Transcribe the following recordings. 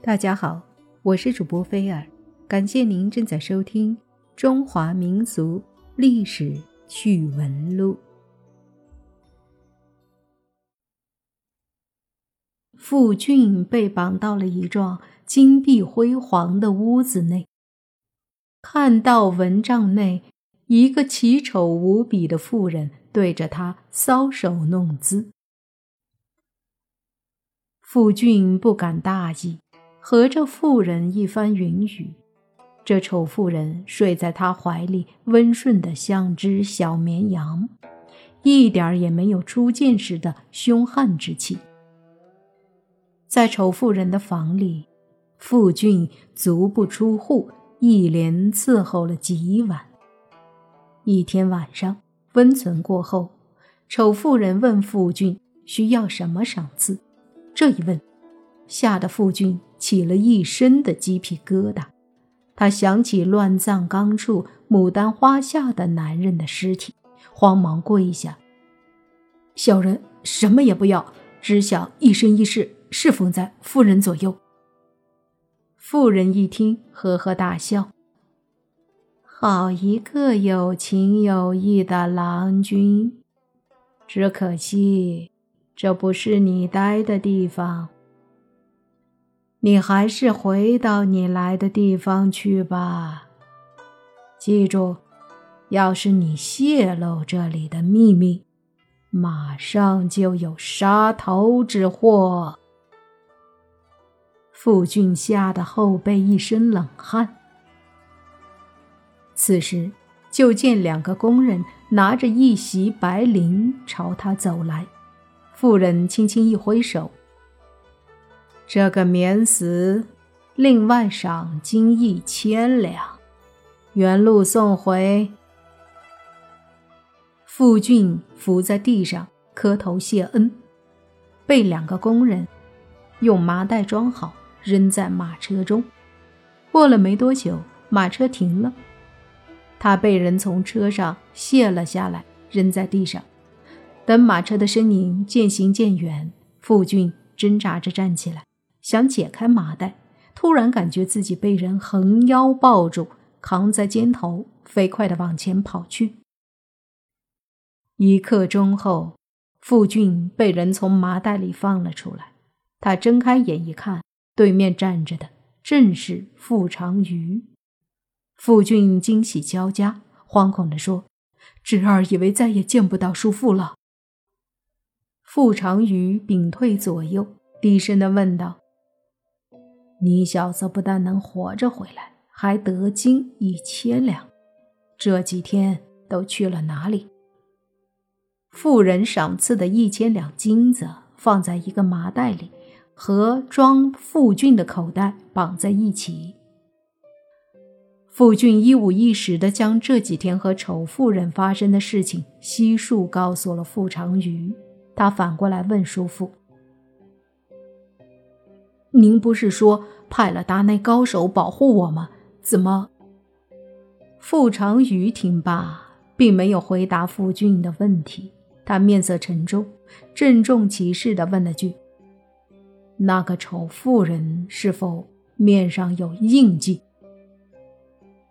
大家好，我是主播菲尔，感谢您正在收听《中华民俗历史趣闻录》。傅俊被绑到了一幢金碧辉煌的屋子内，看到蚊帐内一个奇丑无比的妇人对着他搔首弄姿。傅俊不敢大意。和这妇人一番云雨，这丑妇人睡在他怀里，温顺的像只小绵羊，一点也没有初见时的凶悍之气。在丑妇人的房里，傅俊足不出户，一连伺候了几晚。一天晚上，温存过后，丑妇人问傅俊需要什么赏赐，这一问，吓得傅俊。起了一身的鸡皮疙瘩，他想起乱葬岗处牡丹花下的男人的尸体，慌忙跪下：“小人什么也不要，只想一生一世侍奉在夫人左右。”妇人一听，呵呵大笑：“好一个有情有义的郎君，只可惜这不是你待的地方。”你还是回到你来的地方去吧。记住，要是你泄露这里的秘密，马上就有杀头之祸。傅俊吓得后背一身冷汗。此时，就见两个工人拿着一袭白绫朝他走来，妇人轻轻一挥手。这个免死，另外赏金一千两，原路送回。傅俊伏在地上磕头谢恩，被两个工人用麻袋装好，扔在马车中。过了没多久，马车停了，他被人从车上卸了下来，扔在地上。等马车的身影渐行渐远，傅俊挣扎着站起来。想解开麻袋，突然感觉自己被人横腰抱住，扛在肩头，飞快地往前跑去。一刻钟后，傅俊被人从麻袋里放了出来。他睁开眼一看，对面站着的正是傅长瑜。傅俊惊喜交加，惶恐地说：“侄儿以为再也见不到叔父了。”傅长瑜屏退左右，低声地问道。你小子不但能活着回来，还得金一千两，这几天都去了哪里？富人赏赐的一千两金子放在一个麻袋里，和装傅俊的口袋绑在一起。傅俊一五一十地将这几天和丑妇人发生的事情悉数告诉了傅长瑜。他反过来问叔父。您不是说派了达内高手保护我吗？怎么？傅长宇听罢，并没有回答傅俊的问题。他面色沉重，郑重其事地问了句：“那个丑妇人是否面上有印记？”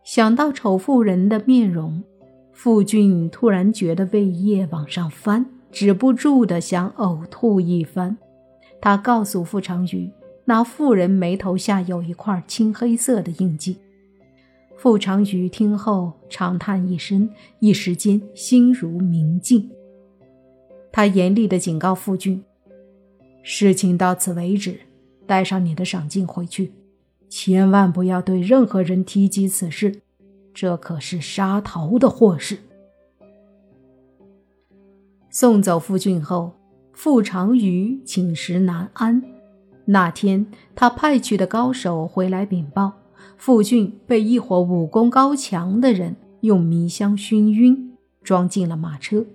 想到丑妇人的面容，傅俊突然觉得胃液往上翻，止不住的想呕吐一番。他告诉傅长宇。那妇人眉头下有一块青黑色的印记。傅长宇听后长叹一声，一时间心如明镜。他严厉地警告傅俊：“事情到此为止，带上你的赏金回去，千万不要对任何人提及此事，这可是杀头的祸事。”送走傅俊后，傅长宇寝食难安。那天，他派去的高手回来禀报，傅俊被一伙武功高强的人用迷香熏晕，装进了马车。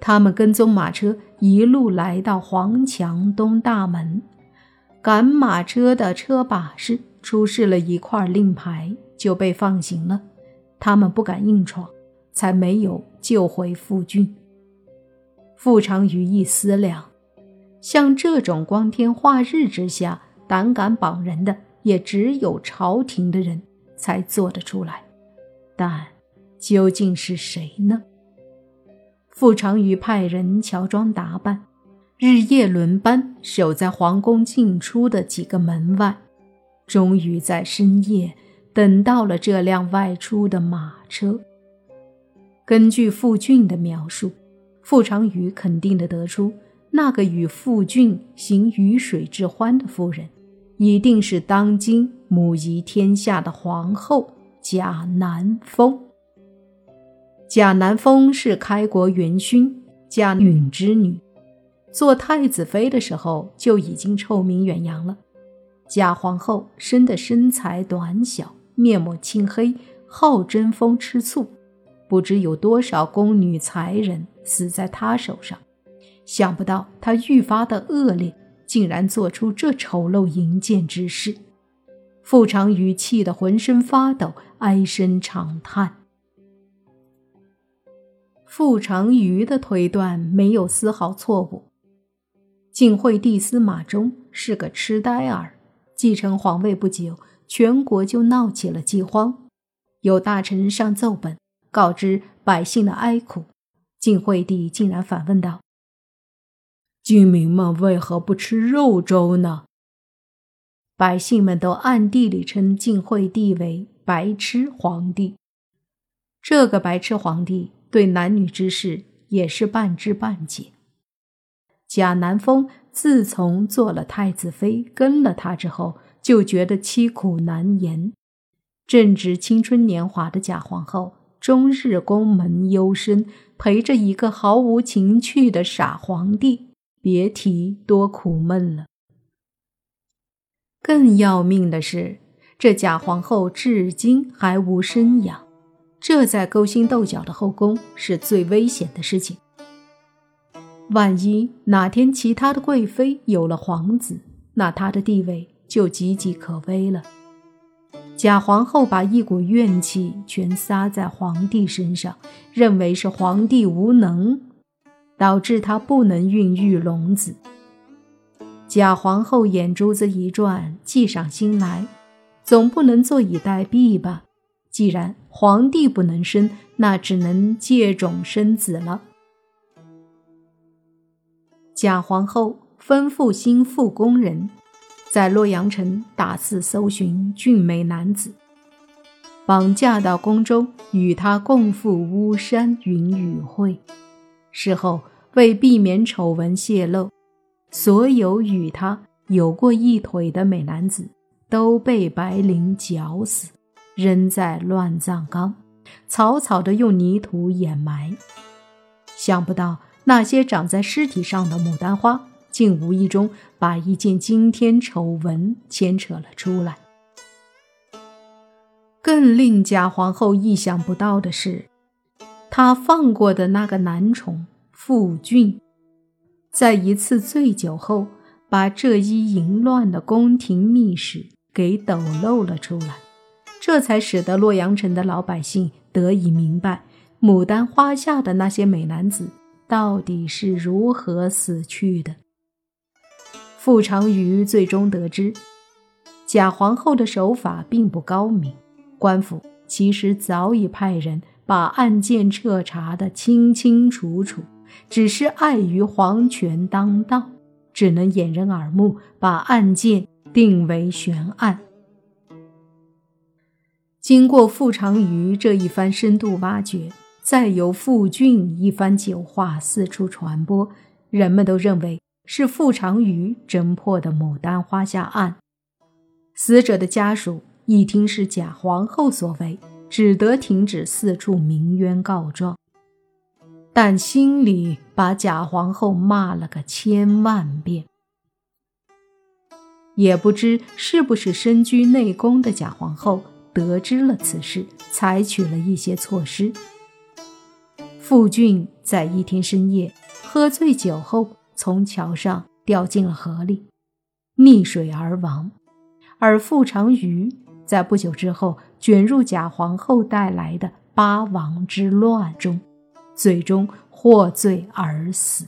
他们跟踪马车，一路来到黄墙东大门，赶马车的车把式出示了一块令牌，就被放行了。他们不敢硬闯，才没有救回傅俊。傅长瑜一思量。像这种光天化日之下胆敢绑人的，也只有朝廷的人才做得出来。但究竟是谁呢？傅长瑜派人乔装打扮，日夜轮班，守在皇宫进出的几个门外，终于在深夜等到了这辆外出的马车。根据傅俊的描述，傅长瑜肯定的得出，那个与傅俊行鱼水之欢的妇人，一定是当今母仪天下的皇后贾南风。贾南风是开国元勋贾允之女，做太子妃的时候就已经臭名远扬了。贾皇后生的身材短小，面目青黑，好争风吃醋。不知有多少宫女才人死在他手上，想不到他愈发的恶劣，竟然做出这丑陋淫贱之事。傅长瑜气得浑身发抖，唉声长叹。傅长瑜的推断没有丝毫错误。晋惠帝司马衷是个痴呆儿，继承皇位不久，全国就闹起了饥荒，有大臣上奏本。告知百姓的哀苦，晋惠帝竟然反问道：“居民们为何不吃肉粥呢？”百姓们都暗地里称晋惠帝为“白痴皇帝”。这个白痴皇帝对男女之事也是半知半解。贾南风自从做了太子妃，跟了他之后，就觉得凄苦难言。正值青春年华的贾皇后。终日宫门幽深，陪着一个毫无情趣的傻皇帝，别提多苦闷了。更要命的是，这假皇后至今还无生养，这在勾心斗角的后宫是最危险的事情。万一哪天其他的贵妃有了皇子，那她的地位就岌岌可危了。假皇后把一股怨气全撒在皇帝身上，认为是皇帝无能，导致他不能孕育龙子。假皇后眼珠子一转，计上心来，总不能坐以待毙吧？既然皇帝不能生，那只能借种生子了。假皇后吩咐心腹宫人。在洛阳城大肆搜寻俊美男子，绑架到宫中，与他共赴巫山云雨会。事后为避免丑闻泄露，所有与他有过一腿的美男子都被白绫绞死，扔在乱葬岗，草草的用泥土掩埋。想不到那些长在尸体上的牡丹花。竟无意中把一件惊天丑闻牵扯了出来。更令贾皇后意想不到的是，他放过的那个男宠傅俊，在一次醉酒后，把这一淫乱的宫廷秘史给抖露了出来，这才使得洛阳城的老百姓得以明白，牡丹花下的那些美男子到底是如何死去的。傅长瑜最终得知，贾皇后的手法并不高明，官府其实早已派人把案件彻查得清清楚楚，只是碍于皇权当道，只能掩人耳目，把案件定为悬案。经过傅长瑜这一番深度挖掘，再由傅俊一番酒话四处传播，人们都认为。是傅长瑜侦破的牡丹花下案，死者的家属一听是假皇后所为，只得停止四处鸣冤告状，但心里把假皇后骂了个千万遍。也不知是不是身居内宫的假皇后得知了此事，采取了一些措施。傅俊在一天深夜喝醉酒后。从桥上掉进了河里，溺水而亡。而傅长瑜在不久之后卷入假皇后带来的八王之乱中，最终获罪而死。